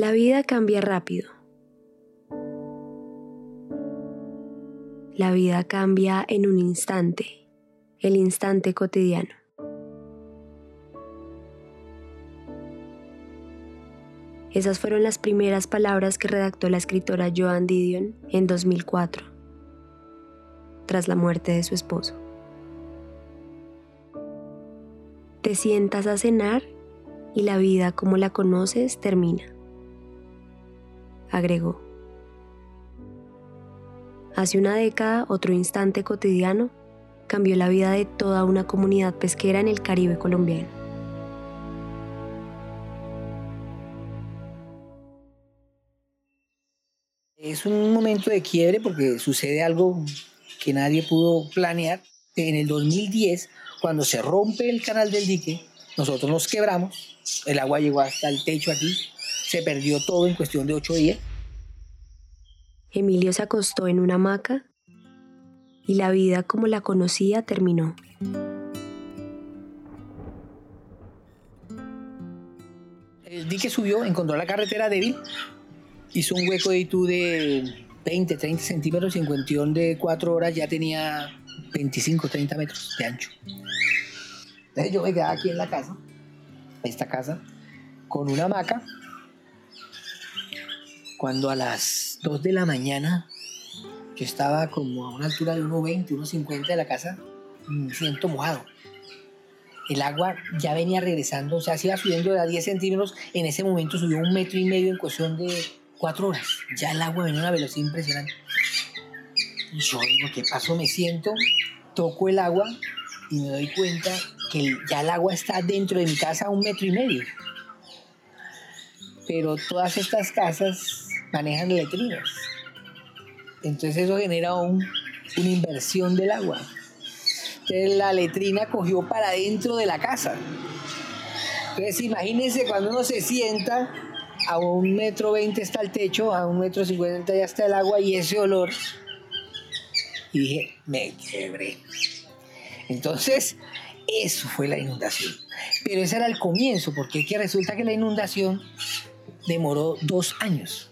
La vida cambia rápido. La vida cambia en un instante, el instante cotidiano. Esas fueron las primeras palabras que redactó la escritora Joan Didion en 2004, tras la muerte de su esposo. Te sientas a cenar y la vida como la conoces termina agregó. Hace una década, otro instante cotidiano cambió la vida de toda una comunidad pesquera en el Caribe colombiano. Es un momento de quiebre porque sucede algo que nadie pudo planear. En el 2010, cuando se rompe el canal del dique, nosotros nos quebramos, el agua llegó hasta el techo aquí, se perdió todo en cuestión de ocho días. Emilio se acostó en una hamaca y la vida como la conocía terminó. El dique subió, encontró la carretera débil, hizo un hueco de YouTube de 20, 30 centímetros y en cuestión de cuatro horas ya tenía 25, 30 metros de ancho. Entonces yo me quedaba aquí en la casa, esta casa, con una hamaca cuando a las 2 de la mañana yo estaba como a una altura de 1,20, 1,50 de la casa, me siento mojado. El agua ya venía regresando, o sea, se iba subiendo de a 10 centímetros, en ese momento subió un metro y medio en cuestión de 4 horas. Ya el agua venía a una velocidad impresionante. Y yo digo, ¿qué pasó? Me siento, toco el agua y me doy cuenta que ya el agua está dentro de mi casa a un metro y medio. Pero todas estas casas manejan letrinas. Entonces eso genera una inversión del agua. Entonces la letrina cogió para dentro de la casa. Entonces imagínense cuando uno se sienta, a un metro veinte está el techo, a un metro cincuenta ya está el agua y ese olor. Y dije, me quebré. Entonces, eso fue la inundación. Pero ese era el comienzo, porque es que resulta que la inundación demoró dos años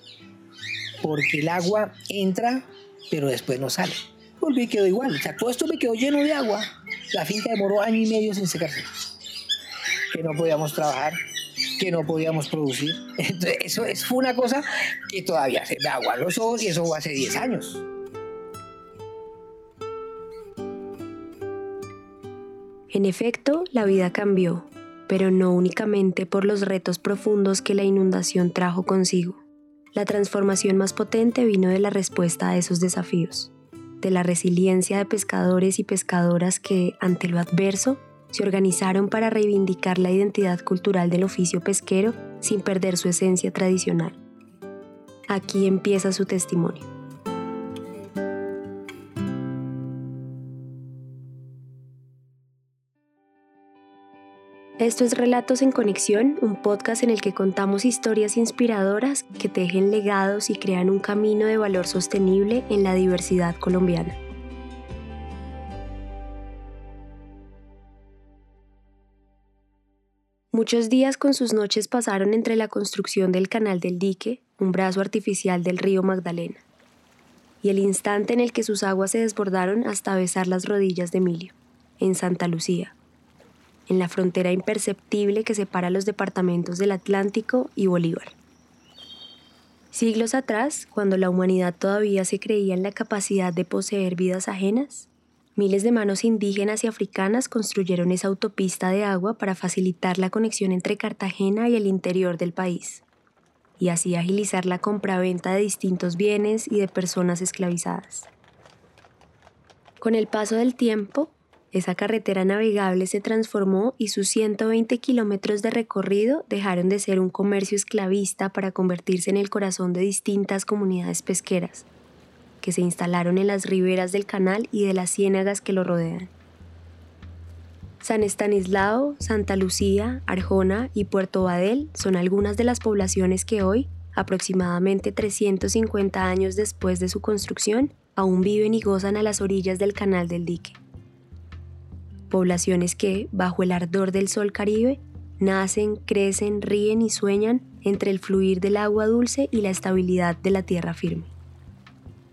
porque el agua entra, pero después no sale. Volví y quedó igual. O sea, todo esto me quedó lleno de agua. La finca demoró año y medio sin secarse. Que no podíamos trabajar, que no podíamos producir. Entonces, eso, fue una cosa que todavía se me agua los ojos y eso hace 10 años. En efecto, la vida cambió, pero no únicamente por los retos profundos que la inundación trajo consigo. La transformación más potente vino de la respuesta a esos desafíos, de la resiliencia de pescadores y pescadoras que, ante lo adverso, se organizaron para reivindicar la identidad cultural del oficio pesquero sin perder su esencia tradicional. Aquí empieza su testimonio. Esto es Relatos en Conexión, un podcast en el que contamos historias inspiradoras que tejen legados y crean un camino de valor sostenible en la diversidad colombiana. Muchos días con sus noches pasaron entre la construcción del canal del dique, un brazo artificial del río Magdalena, y el instante en el que sus aguas se desbordaron hasta besar las rodillas de Emilio, en Santa Lucía en la frontera imperceptible que separa los departamentos del Atlántico y Bolívar. Siglos atrás, cuando la humanidad todavía se creía en la capacidad de poseer vidas ajenas, miles de manos indígenas y africanas construyeron esa autopista de agua para facilitar la conexión entre Cartagena y el interior del país, y así agilizar la compraventa de distintos bienes y de personas esclavizadas. Con el paso del tiempo, esa carretera navegable se transformó y sus 120 kilómetros de recorrido dejaron de ser un comercio esclavista para convertirse en el corazón de distintas comunidades pesqueras, que se instalaron en las riberas del canal y de las ciénagas que lo rodean. San Estanislao, Santa Lucía, Arjona y Puerto Badel son algunas de las poblaciones que hoy, aproximadamente 350 años después de su construcción, aún viven y gozan a las orillas del canal del dique poblaciones que, bajo el ardor del sol caribe, nacen, crecen, ríen y sueñan entre el fluir del agua dulce y la estabilidad de la tierra firme.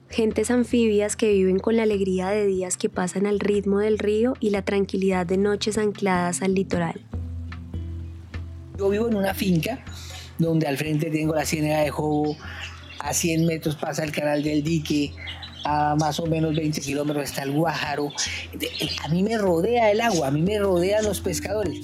Gentes anfibias que viven con la alegría de días que pasan al ritmo del río y la tranquilidad de noches ancladas al litoral. Yo vivo en una finca donde al frente tengo la ciénaga de Jobo, a 100 metros pasa el canal del dique, a más o menos 20 kilómetros está el Guájaro. A mí me rodea el agua, a mí me rodean los pescadores.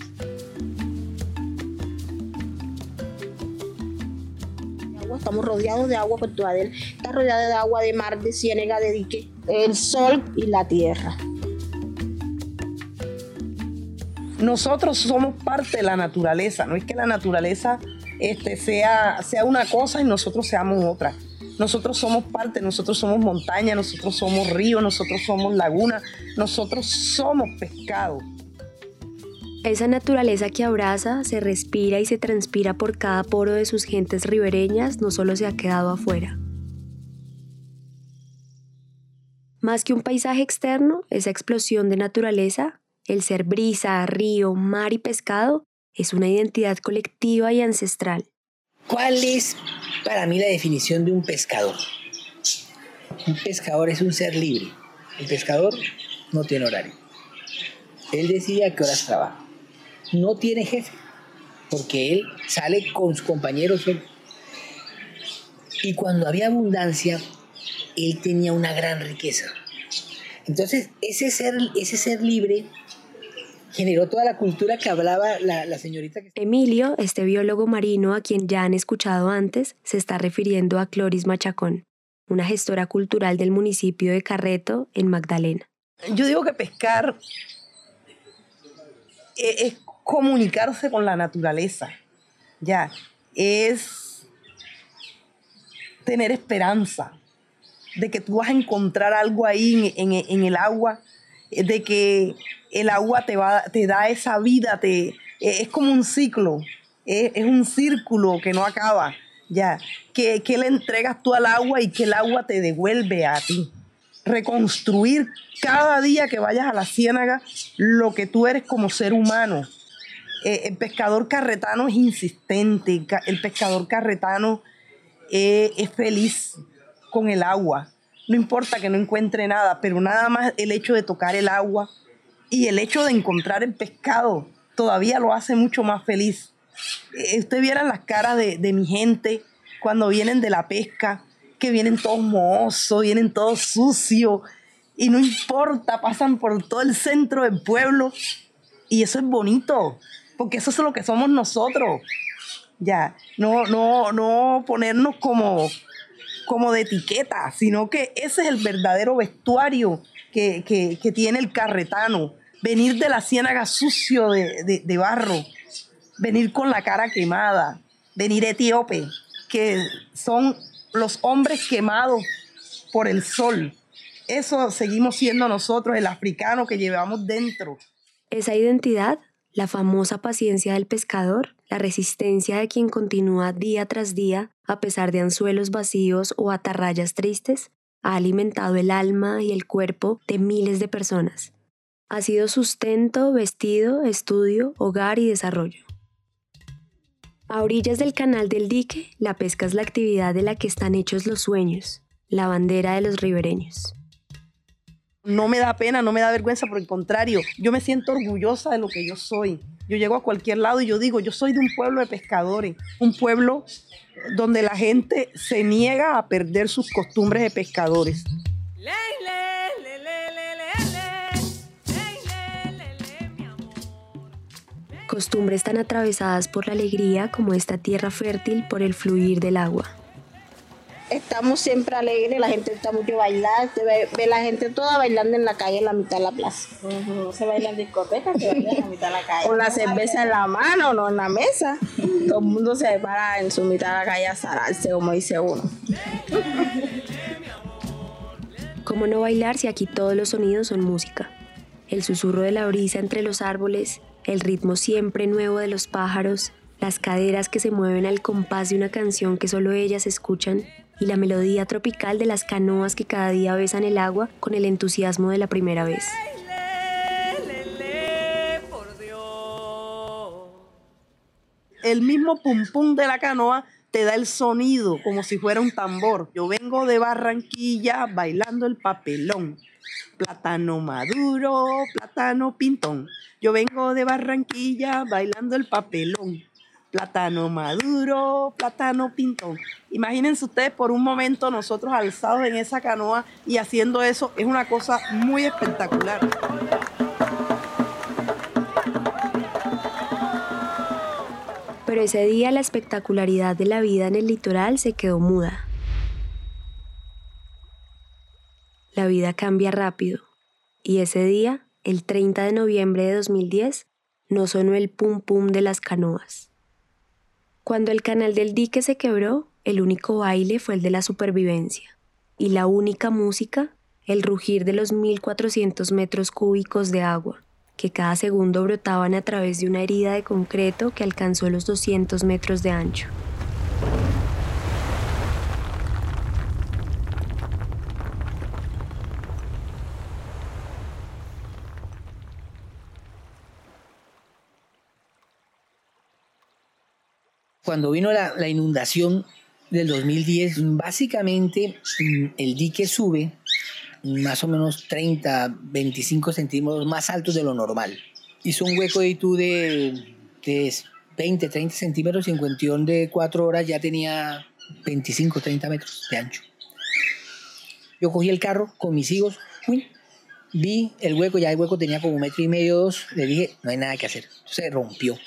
Estamos rodeados de agua, Puerto Adel está rodeada de agua, de mar, de ciénaga, de dique, el sol y la tierra. Nosotros somos parte de la naturaleza, no es que la naturaleza este, sea, sea una cosa y nosotros seamos otra. Nosotros somos parte, nosotros somos montaña, nosotros somos río, nosotros somos laguna, nosotros somos pescado. Esa naturaleza que abraza, se respira y se transpira por cada poro de sus gentes ribereñas no solo se ha quedado afuera. Más que un paisaje externo, esa explosión de naturaleza, el ser brisa, río, mar y pescado, es una identidad colectiva y ancestral. ¿Cuál es para mí la definición de un pescador? Un pescador es un ser libre. El pescador no tiene horario. Él decide a qué horas trabaja. No tiene jefe, porque él sale con sus compañeros. Y cuando había abundancia, él tenía una gran riqueza. Entonces, ese ser, ese ser libre generó toda la cultura que hablaba la, señorita. Emilio, este biólogo marino a quien ya han escuchado antes, se está refiriendo a Cloris Machacón, una gestora cultural del municipio de Carreto, en Magdalena. Yo digo que pescar e, es, comunicarse con la naturaleza, ya, es tener esperanza de que tú vas a encontrar algo ahí en, en el agua, de que el agua te, va, te da esa vida, te, e, es como un ciclo, es, un círculo que no acaba, ya, que, que le entregas tú al agua y que el agua te devuelve a ti. Reconstruir cada día que vayas a la ciénaga lo que tú eres como ser humano. Eh, el pescador carretano es insistente, el pescador carretano eh, es feliz con el agua. No importa que no encuentre nada, pero nada más el hecho de tocar el agua, y el hecho de encontrar el pescado todavía lo hace mucho más feliz. Eh, usted viera las caras de, mi gente cuando vienen de la pesca, que vienen todos mohosos, vienen todos sucios, y no importa, pasan por todo el centro del pueblo, y eso es bonito, porque eso es lo que somos nosotros. Ya, no, no, no ponernos como, como de etiqueta, sino que ese es el verdadero vestuario que, que tiene el carretano venir de la ciénaga sucio de, barro, venir con la cara quemada, venir etíope, que son los hombres quemados por el sol. Eso seguimos siendo nosotros, el africano que llevamos dentro. Esa identidad, la famosa paciencia del pescador, la resistencia de quien continúa día tras día a pesar de anzuelos vacíos o atarrayas tristes, ha alimentado el alma y el cuerpo de miles de personas ha sido sustento, vestido, estudio, hogar y desarrollo. A orillas del canal del dique, la pesca es la actividad de la que están hechos los sueños, la bandera de los ribereños. No me da pena, no me da vergüenza, por el contrario, yo me siento orgullosa de lo que yo soy. Yo llego a cualquier lado y yo digo, yo soy de un pueblo de pescadores, un pueblo donde la gente se niega a perder sus costumbres de pescadores. Costumbres tan atravesadas por la alegría como esta tierra fértil por el fluir del agua. Estamos siempre alegres, la gente está mucho bailar, se ve, la gente toda bailando en la calle en la mitad de la plaza. No se baila en discotecas, se baila en la mitad de la calle. Con la cerveza en la mano, no en la mesa. Todo el mundo se para en su mitad de la calle a zararse, como dice uno. ¿Cómo no bailar si aquí todos los sonidos son música? El susurro de la brisa entre los árboles, el ritmo siempre nuevo de los pájaros, las caderas que se mueven al compás de una canción que solo ellas escuchan y la melodía tropical de las canoas que cada día besan el agua con el entusiasmo de la primera vez. el mismo pum pum de la canoa te da el sonido como si fuera un tambor. Yo vengo de Barranquilla bailando el papelón. Plátano maduro, plátano pintón. Yo vengo de Barranquilla bailando el papelón. Plátano maduro, plátano pintón. Imagínense ustedes por un momento nosotros alzados en esa canoa y haciendo eso. Es una cosa muy espectacular. Pero ese día la espectacularidad de la vida en el litoral se quedó muda. La vida cambia rápido y ese día, el 30 de noviembre de 2010, no sonó el pum pum de las canoas. Cuando el canal del dique se quebró, el único baile fue el de la supervivencia y la única música, el rugir de los 1400 metros cúbicos de agua que cada segundo brotaban a través de una herida de concreto que alcanzó los 200 metros de ancho. Cuando vino la, la inundación del 2010, básicamente mm, el dique sube más o menos 30, 25 centímetros más altos de lo normal. Hizo un hueco de de, de 20, 30 centímetros y en cuestión de 4 horas ya tenía 25, 30 metros de ancho. Yo cogí el carro con mis hijos, vi el hueco, ya el hueco tenía como un metro y medio, dos, le dije, no hay nada que hacer, se rompió.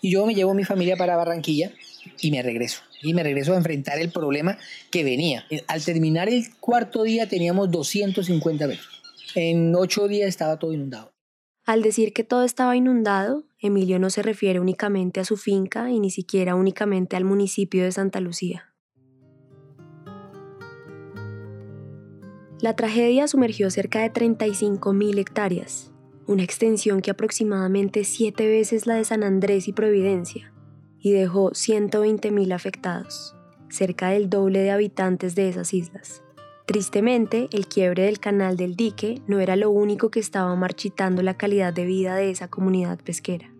Y yo me llevo a mi familia para Barranquilla y me regreso. Y me regreso a enfrentar el problema que venía. Al terminar el cuarto día teníamos 250 metros. En ocho días estaba todo inundado. Al decir que todo estaba inundado, Emilio no se refiere únicamente a su finca y ni siquiera únicamente al municipio de Santa Lucía. La tragedia sumergió cerca de 35.000 hectáreas, una extensión que aproximadamente siete veces la de San Andrés y Providencia, y dejó 120.000 afectados, cerca del doble de habitantes de esas islas. Tristemente, el quiebre del canal del dique no era lo único que estaba marchitando la calidad de vida de esa comunidad pesquera.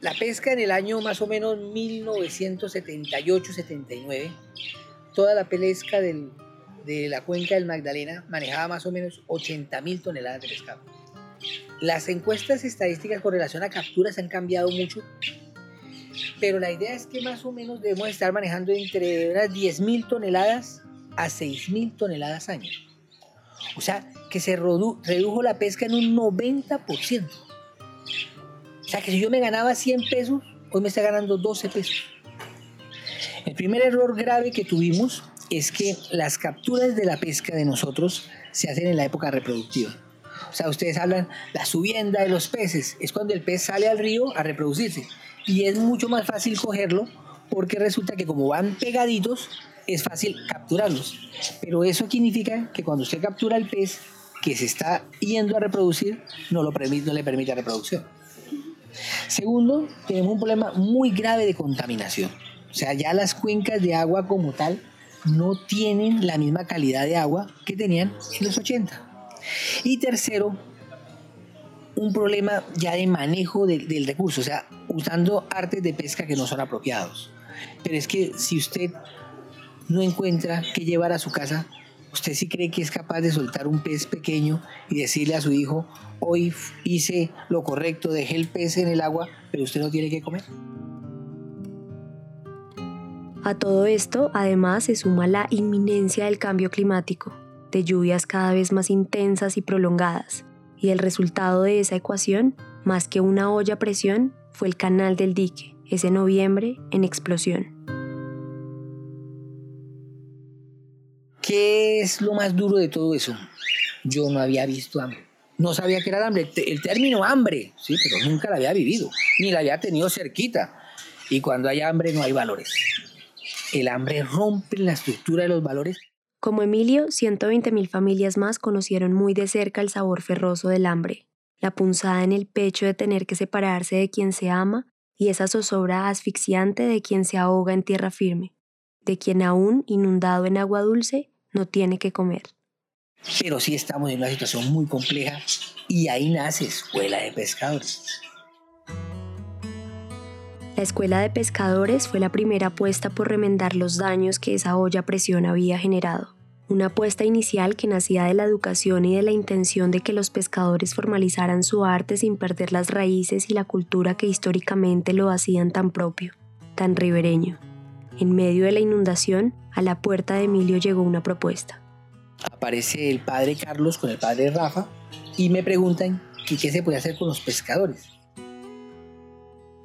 La pesca en el año más o menos 1978-79, toda la pesca de la cuenca del Magdalena manejaba más o menos 80.000 toneladas de pescado. Las encuestas estadísticas con relación a capturas han cambiado mucho pero la idea es que más o menos debemos estar manejando entre unas 10.000 toneladas a 6.000 toneladas año. O sea, que se redujo la pesca en un 90%. O sea, que si yo me ganaba 100 pesos, hoy me está ganando 12 pesos. El primer error grave que tuvimos es que las capturas de la pesca de nosotros se hacen en la época reproductiva. O sea, ustedes hablan la subienda de los peces, es cuando el pez sale al río a reproducirse y es mucho más fácil cogerlo porque resulta que como van pegaditos es fácil capturarlos. Pero eso significa que cuando usted captura el pez que se está yendo a reproducir, no, lo permite, no le permite reproducción. Segundo, tenemos un problema muy grave de contaminación. O sea, ya las cuencas de agua como tal no tienen la misma calidad de agua que tenían en los 80. Y tercero, un problema ya de manejo del recurso, o sea, usando artes de pesca que no son apropiados. Pero es que si usted no encuentra qué llevar a su casa, ¿usted sí cree que es capaz de soltar un pez pequeño y decirle a su hijo, hoy hice lo correcto, dejé el pez en el agua, pero usted no tiene que comer? A todo esto, además, se suma la inminencia del cambio climático, de lluvias cada vez más intensas y prolongadas, y el resultado de esa ecuación, más que una olla a presión, fue el canal del dique, ese noviembre en explosión. ¿Qué es lo más duro de todo eso? Yo no había visto hambre. No sabía que era el hambre. El término hambre, sí, pero nunca la había vivido, ni la había tenido cerquita. Y cuando hay hambre no hay valores. El hambre rompe la estructura de los valores como Emilio, 120.000 familias más conocieron muy de cerca el sabor ferroso del hambre, la punzada en el pecho de tener que separarse de quien se ama y esa zozobra asfixiante de quien se ahoga en tierra firme, de quien aún inundado en agua dulce no tiene que comer. Pero sí estamos en una situación muy compleja y ahí nace Escuela de Pescadores. La escuela de pescadores fue la primera apuesta por remendar los daños que esa olla a presión había generado. Una apuesta inicial que nacía de la educación y de la intención de que los pescadores formalizaran su arte sin perder las raíces y la cultura que históricamente lo hacían tan propio, tan ribereño. En medio de la inundación, a la puerta de Emilio llegó una propuesta. Aparece el padre Carlos con el padre Rafa y me preguntan qué se puede hacer con los pescadores.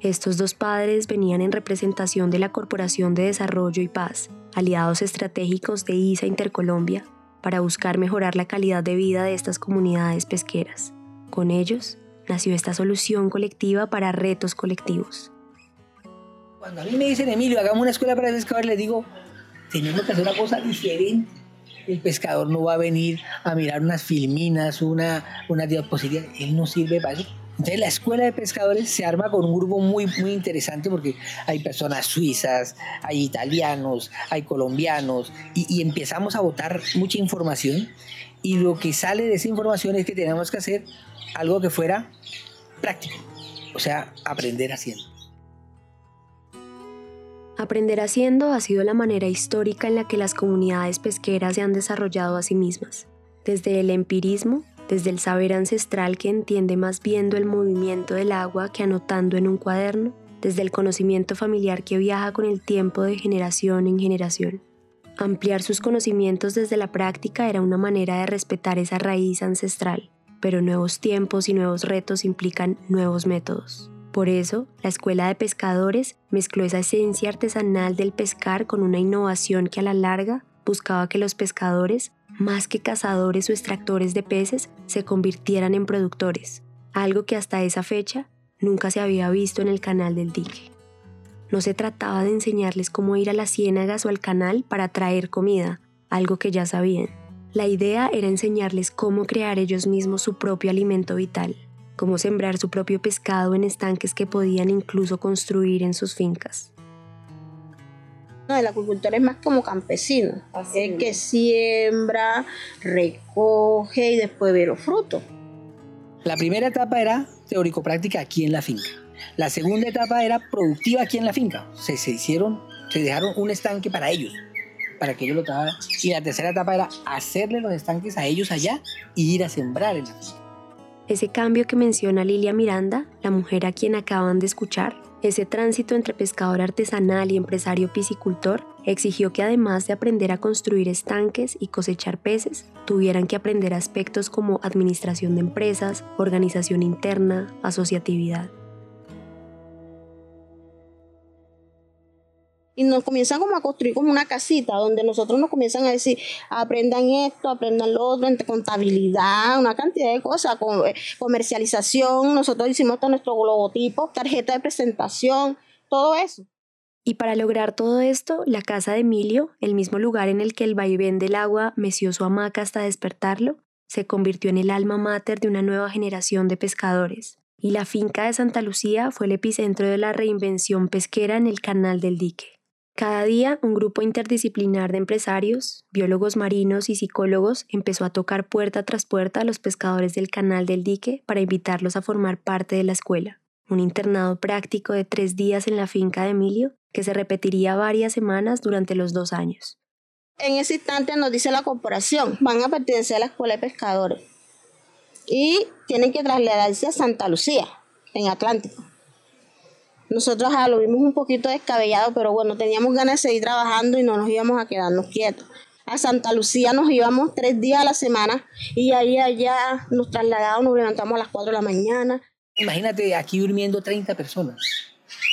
Estos dos padres venían en representación de la Corporación de Desarrollo y Paz, aliados estratégicos de ISA Intercolombia, para buscar mejorar la calidad de vida de estas comunidades pesqueras. Con ellos nació esta solución colectiva para retos colectivos. Cuando a mí me dicen, Emilio, hagamos una escuela para pescadores, les digo, tenemos que hacer una cosa diferente. El pescador no va a venir a mirar unas filminas, una, una diapositiva, él no sirve para eso entonces la escuela de pescadores se arma con un grupo muy, muy interesante porque hay personas suizas, hay italianos, hay colombianos y, empezamos a votar mucha información y lo que sale de esa información es que tenemos que hacer algo que fuera práctico, o sea, aprender haciendo. Aprender haciendo ha sido la manera histórica en la que las comunidades pesqueras se han desarrollado a sí mismas, desde el empirismo desde el saber ancestral que entiende más viendo el movimiento del agua que anotando en un cuaderno, desde el conocimiento familiar que viaja con el tiempo de generación en generación. Ampliar sus conocimientos desde la práctica era una manera de respetar esa raíz ancestral, pero nuevos tiempos y nuevos retos implican nuevos métodos. Por eso, la Escuela de Pescadores mezcló esa esencia artesanal del pescar con una innovación que a la larga buscaba que los pescadores más que cazadores o extractores de peces, se convirtieran en productores, algo que hasta esa fecha nunca se había visto en el canal del dique. No se trataba de enseñarles cómo ir a las ciénagas o al canal para traer comida, algo que ya sabían. La idea era enseñarles cómo crear ellos mismos su propio alimento vital, cómo sembrar su propio pescado en estanques que podían incluso construir en sus fincas. El acuicultor es más como campesino, es que siembra, recoge y después ve los frutos. La primera etapa era teórico-práctica aquí en la finca. La segunda etapa era productiva aquí en la finca. Se, se hicieron, se dejaron un estanque para ellos, para que ellos lo trabajaran. Y la tercera etapa era hacerle los estanques a ellos allá y ir a sembrar en la finca. Ese cambio que menciona Lilia Miranda, la mujer a quien acaban de escuchar, ese tránsito entre pescador artesanal y empresario piscicultor exigió que además de aprender a construir estanques y cosechar peces, tuvieran que aprender aspectos como administración de empresas, organización interna, asociatividad. Y nos comienzan como a construir como una casita donde nosotros nos comienzan a decir aprendan esto, aprendan lo otro, entre contabilidad, una cantidad de cosas, eh, comercialización, nosotros hicimos todo nuestro logotipo, tarjeta de presentación, todo eso. Y para lograr todo esto, la casa de Emilio, el mismo lugar en el que el vaivén del agua meció su hamaca hasta despertarlo, se convirtió en el alma mater de una nueva generación de pescadores. Y la finca de Santa Lucía fue el epicentro de la reinvención pesquera en el canal del dique. Cada día, un grupo interdisciplinar de empresarios, biólogos marinos y psicólogos empezó a tocar puerta tras puerta a los pescadores del canal del dique para invitarlos a formar parte de la escuela. Un internado práctico de tres días en la finca de Emilio que se repetiría varias semanas durante los dos años. En ese instante nos dice la corporación, van a pertenecer a la escuela de pescadores y tienen que trasladarse a Santa Lucía, en Atlántico. Nosotros lo vimos un poquito descabellado, pero bueno, teníamos ganas de seguir trabajando y no nos íbamos a quedarnos quietos. A Santa Lucía nos íbamos tres días a la semana y ahí allá nos trasladábamos, nos levantamos a las cuatro de la mañana. Imagínate aquí durmiendo 30 personas.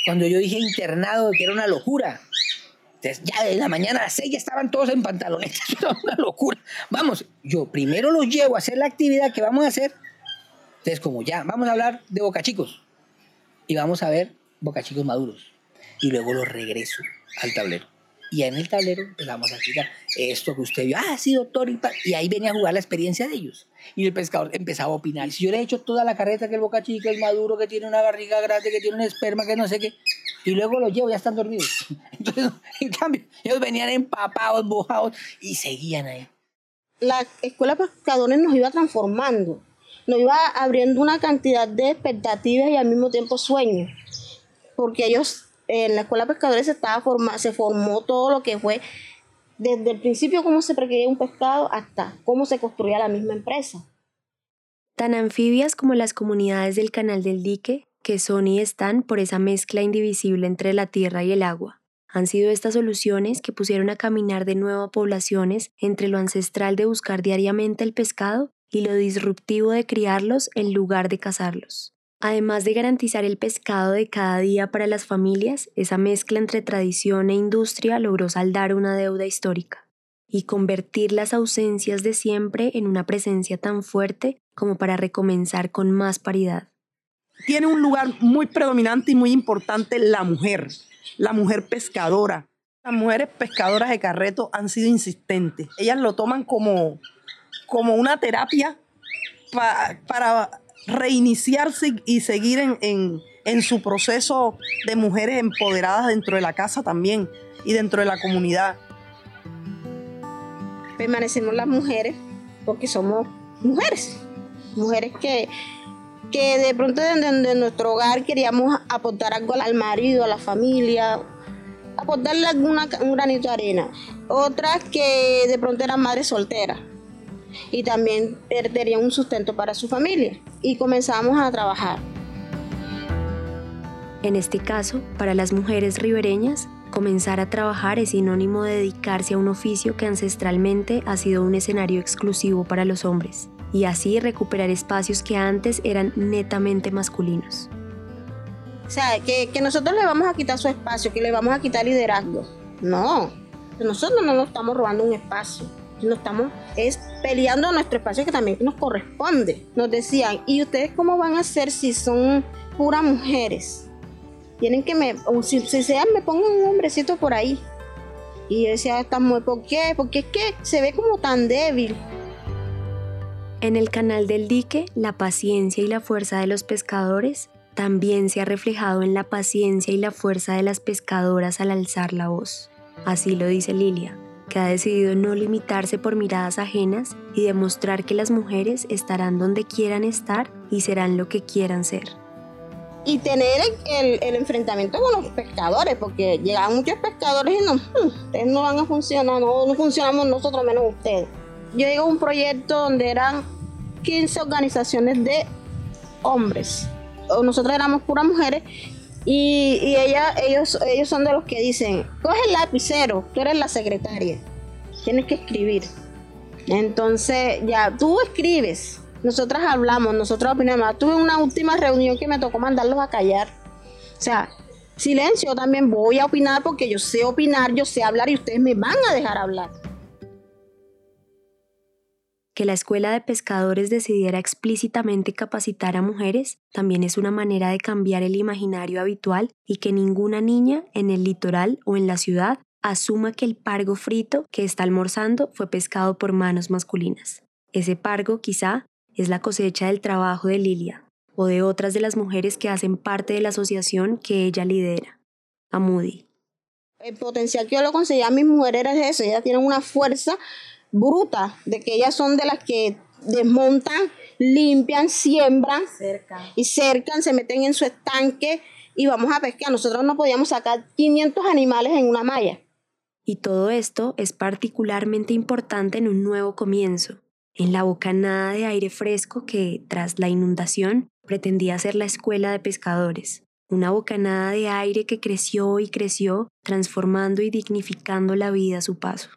Cuando yo dije internado, que era una locura. Entonces, ya de la mañana a las 6 ya estaban todos en pantalones. Era una locura. Vamos, yo primero los llevo a hacer la actividad que vamos a hacer. Entonces, como ya, vamos a hablar de Boca Chicos. Y vamos a ver bocachicos maduros. Y luego los regreso al tablero. Y en el tablero empezamos a explicar esto que usted vio, ah, sí, doctor, y, ahí venía a jugar la experiencia de ellos. Y el pescador empezaba a opinar. Si yo le he hecho toda la carreta que el bocachico es maduro, que tiene una barriga grande, que tiene un esperma, que no sé qué, y luego los llevo, ya están dormidos. Entonces, en cambio, ellos venían empapados, mojados, y seguían ahí. La escuela de pescadores nos iba transformando, nos iba abriendo una cantidad de expectativas y al mismo tiempo sueños porque ellos en la escuela pescadores se, estaba forma, se formó todo lo que fue desde el principio cómo se prequería un pescado hasta cómo se construía la misma empresa. Tan anfibias como las comunidades del Canal del Dique, que son y están por esa mezcla indivisible entre la tierra y el agua. Han sido estas soluciones que pusieron a caminar de nuevo a poblaciones entre lo ancestral de buscar diariamente el pescado y lo disruptivo de criarlos en lugar de cazarlos. Además de garantizar el pescado de cada día para las familias, esa mezcla entre tradición e industria logró saldar una deuda histórica y convertir las ausencias de siempre en una presencia tan fuerte como para recomenzar con más paridad. Tiene un lugar muy predominante y muy importante la mujer, la mujer pescadora. Las mujeres pescadoras de carreto han sido insistentes. Ellas lo toman como, como una terapia para reiniciarse y seguir en, en su proceso de mujeres empoderadas dentro de la casa también y dentro de la comunidad. Permanecemos las mujeres porque somos mujeres, mujeres que, que de pronto desde nuestro hogar queríamos aportar algo al marido, a la familia, aportarle alguna, un granito de arena. Otras que de pronto eran madres solteras y también perderían un sustento para su familia. Y comenzamos a trabajar. En este caso, para las mujeres ribereñas, comenzar a trabajar es sinónimo de dedicarse a un oficio que ancestralmente ha sido un escenario exclusivo para los hombres, y así recuperar espacios que antes eran netamente masculinos. O sea, que, que nosotros le vamos a quitar su espacio, que le vamos a quitar liderazgo. No, nosotros no nos estamos robando un espacio no estamos es peleando nuestro espacio que también nos corresponde. Nos decían, ¿y ustedes cómo van a hacer si son puras mujeres? Tienen que me, o si, sean, me pongan un hombrecito por ahí. Y yo decía, ¿por qué? Porque es que se ve como tan débil. En el canal del dique, la paciencia y la fuerza de los pescadores también se ha reflejado en la paciencia y la fuerza de las pescadoras al alzar la voz. Así lo dice Lilia que ha decidido no limitarse por miradas ajenas y demostrar que las mujeres estarán donde quieran estar y serán lo que quieran ser. Y tener el, enfrentamiento con los pescadores, porque llegan muchos pescadores y no, hmm, ustedes no van a funcionar, no, no funcionamos nosotros menos ustedes. Yo llego a un proyecto donde eran 15 organizaciones de hombres. Nosotros éramos puras mujeres y, ella, ellos, ellos son de los que dicen, coge el lapicero, tú eres la secretaria, tienes que escribir. Entonces, ya, tú escribes, nosotras hablamos, nosotros opinamos. Tuve una última reunión que me tocó mandarlos a callar. O sea, silencio, también voy a opinar porque yo sé opinar, yo sé hablar y ustedes me van a dejar hablar que la Escuela de Pescadores decidiera explícitamente capacitar a mujeres también es una manera de cambiar el imaginario habitual y que ninguna niña en el litoral o en la ciudad asuma que el pargo frito que está almorzando fue pescado por manos masculinas. Ese pargo quizá es la cosecha del trabajo de Lilia o de otras de las mujeres que hacen parte de la asociación que ella lidera. A Moody. El potencial que yo lo conseguía a mis mujeres era eso, ellas tienen una fuerza bruta, de que ellas son de las que desmontan, limpian, siembran y cercan, se meten en su estanque y vamos a pescar. Nosotros no podíamos sacar 500 animales en una malla. Y todo esto es particularmente importante en un nuevo comienzo, en la bocanada de aire fresco que, tras la inundación, pretendía ser la escuela de pescadores. Una bocanada de aire que creció y creció, transformando y dignificando la vida a su paso.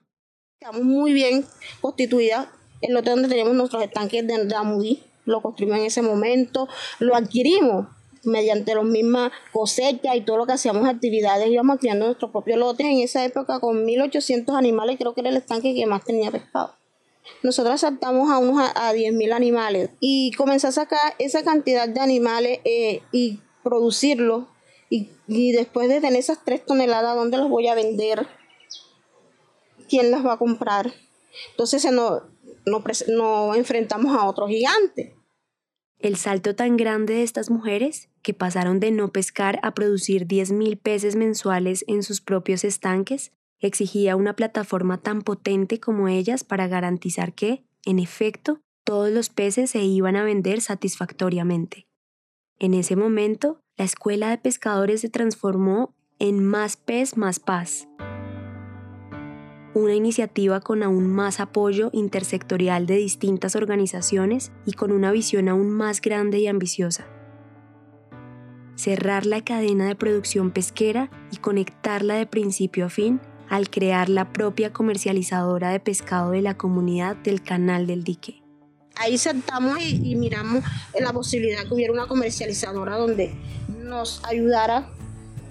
Estamos muy bien constituidas. El lote donde tenemos nuestros estanques de Damudí, lo construimos en ese momento, lo adquirimos mediante las mismas cosechas y todo lo que hacíamos actividades, íbamos creando nuestros propios lotes en esa época con 1800 animales, creo que era el estanque que más tenía pescado. Nosotros saltamos a unos a, 10.000 animales y comencé a sacar esa cantidad de animales eh, y producirlos y, y después de tener esas 3 toneladas, ¿dónde los voy a vender? ¿Quién las va a comprar? Entonces nos no, enfrentamos a otro gigante. El salto tan grande de estas mujeres, que pasaron de no pescar a producir 10.000 peces mensuales en sus propios estanques, exigía una plataforma tan potente como ellas para garantizar que, en efecto, todos los peces se iban a vender satisfactoriamente. En ese momento, la escuela de pescadores se transformó en Más Pez, Más Paz, una iniciativa con aún más apoyo intersectorial de distintas organizaciones y con una visión aún más grande y ambiciosa. Cerrar la cadena de producción pesquera y conectarla de principio a fin al crear la propia comercializadora de pescado de la comunidad del Canal del Dique. Ahí sentamos y, miramos la posibilidad que hubiera una comercializadora donde nos ayudara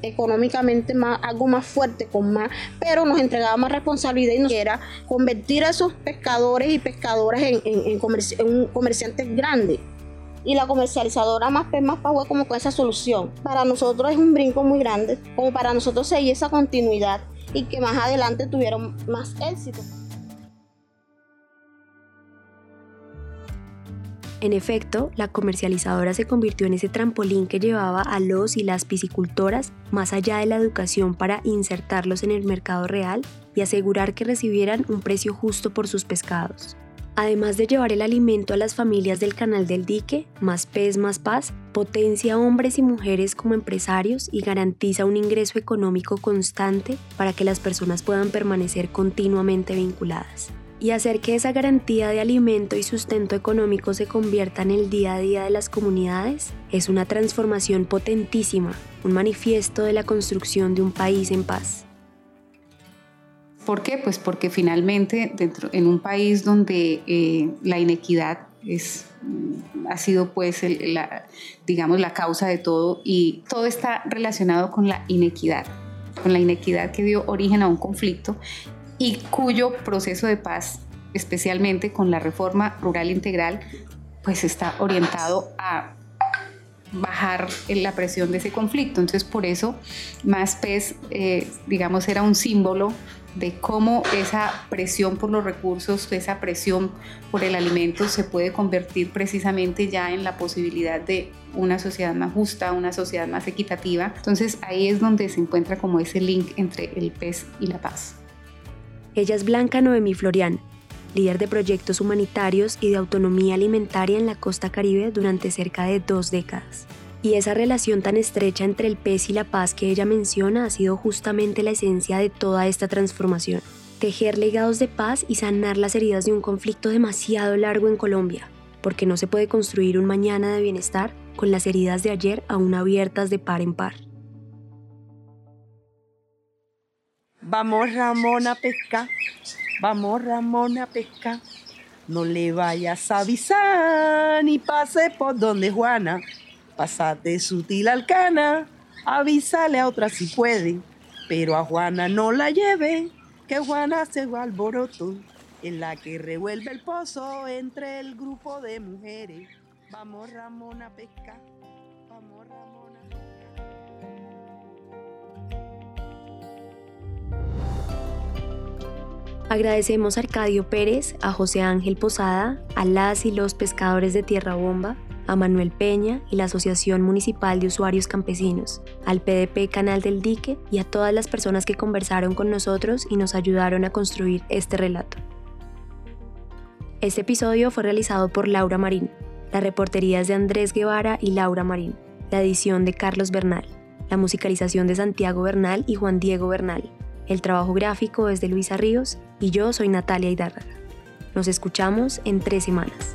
económicamente más, algo más fuerte, con más, pero nos entregaba más responsabilidad y nos era convertir a esos pescadores y pescadoras en, en, comerciantes grandes. Y la comercializadora más P más fue como con esa solución. Para nosotros es un brinco muy grande, como para nosotros seguir esa continuidad y que más adelante tuvieron más éxito. En efecto, la comercializadora se convirtió en ese trampolín que llevaba a los y las piscicultoras más allá de la educación para insertarlos en el mercado real y asegurar que recibieran un precio justo por sus pescados. Además de llevar el alimento a las familias del canal del dique, Más Pez Más Paz potencia a hombres y mujeres como empresarios y garantiza un ingreso económico constante para que las personas puedan permanecer continuamente vinculadas y hacer que esa garantía de alimento y sustento económico se convierta en el día a día de las comunidades es una transformación potentísima, un manifiesto de la construcción de un país en paz. ¿Por qué? Pues porque finalmente dentro, en un país donde eh, la inequidad es, ha sido pues la, digamos la causa de todo y todo está relacionado con la inequidad, con la inequidad que dio origen a un conflicto y cuyo proceso de paz, especialmente con la reforma rural integral, pues está orientado a bajar la presión de ese conflicto. Entonces, por eso, Más Pez, eh, digamos, era un símbolo de cómo esa presión por los recursos, esa presión por el alimento se puede convertir precisamente ya en la posibilidad de una sociedad más justa, una sociedad más equitativa. Entonces ahí es donde se encuentra como ese link entre el pez y la paz. Ella es Blanca Noemí Florian, líder de proyectos humanitarios y de autonomía alimentaria en la costa caribe durante cerca de dos décadas. Y esa relación tan estrecha entre el pez y la paz que ella menciona ha sido justamente la esencia de toda esta transformación. Tejer legados de paz y sanar las heridas de un conflicto demasiado largo en Colombia, porque no se puede construir un mañana de bienestar con las heridas de ayer aún abiertas de par en par. Vamos Ramón a pescar, vamos Ramón a pescar. No le vayas a avisar ni pase por donde Juana. Pásate sutil al cana, avísale a otra si puede. Pero a Juana no la lleve, que Juana se va alboroto. En la que revuelve el pozo entre el grupo de mujeres. Vamos Ramón a pescar, Agradecemos a Arcadio Pérez, a José Ángel Posada, a las y los pescadores de Tierra Bomba, a Manuel Peña y la Asociación Municipal de Usuarios Campesinos, al PDP Canal del Dique y a todas las personas que conversaron con nosotros y nos ayudaron a construir este relato. Este episodio fue realizado por Laura Marín. La reportería es de Andrés Guevara y Laura Marín. La edición de Carlos Bernal. La musicalización de Santiago Bernal y Juan Diego Bernal. El trabajo gráfico es de Luisa Ríos y yo soy Natalia Hidárraga. Nos escuchamos en tres semanas.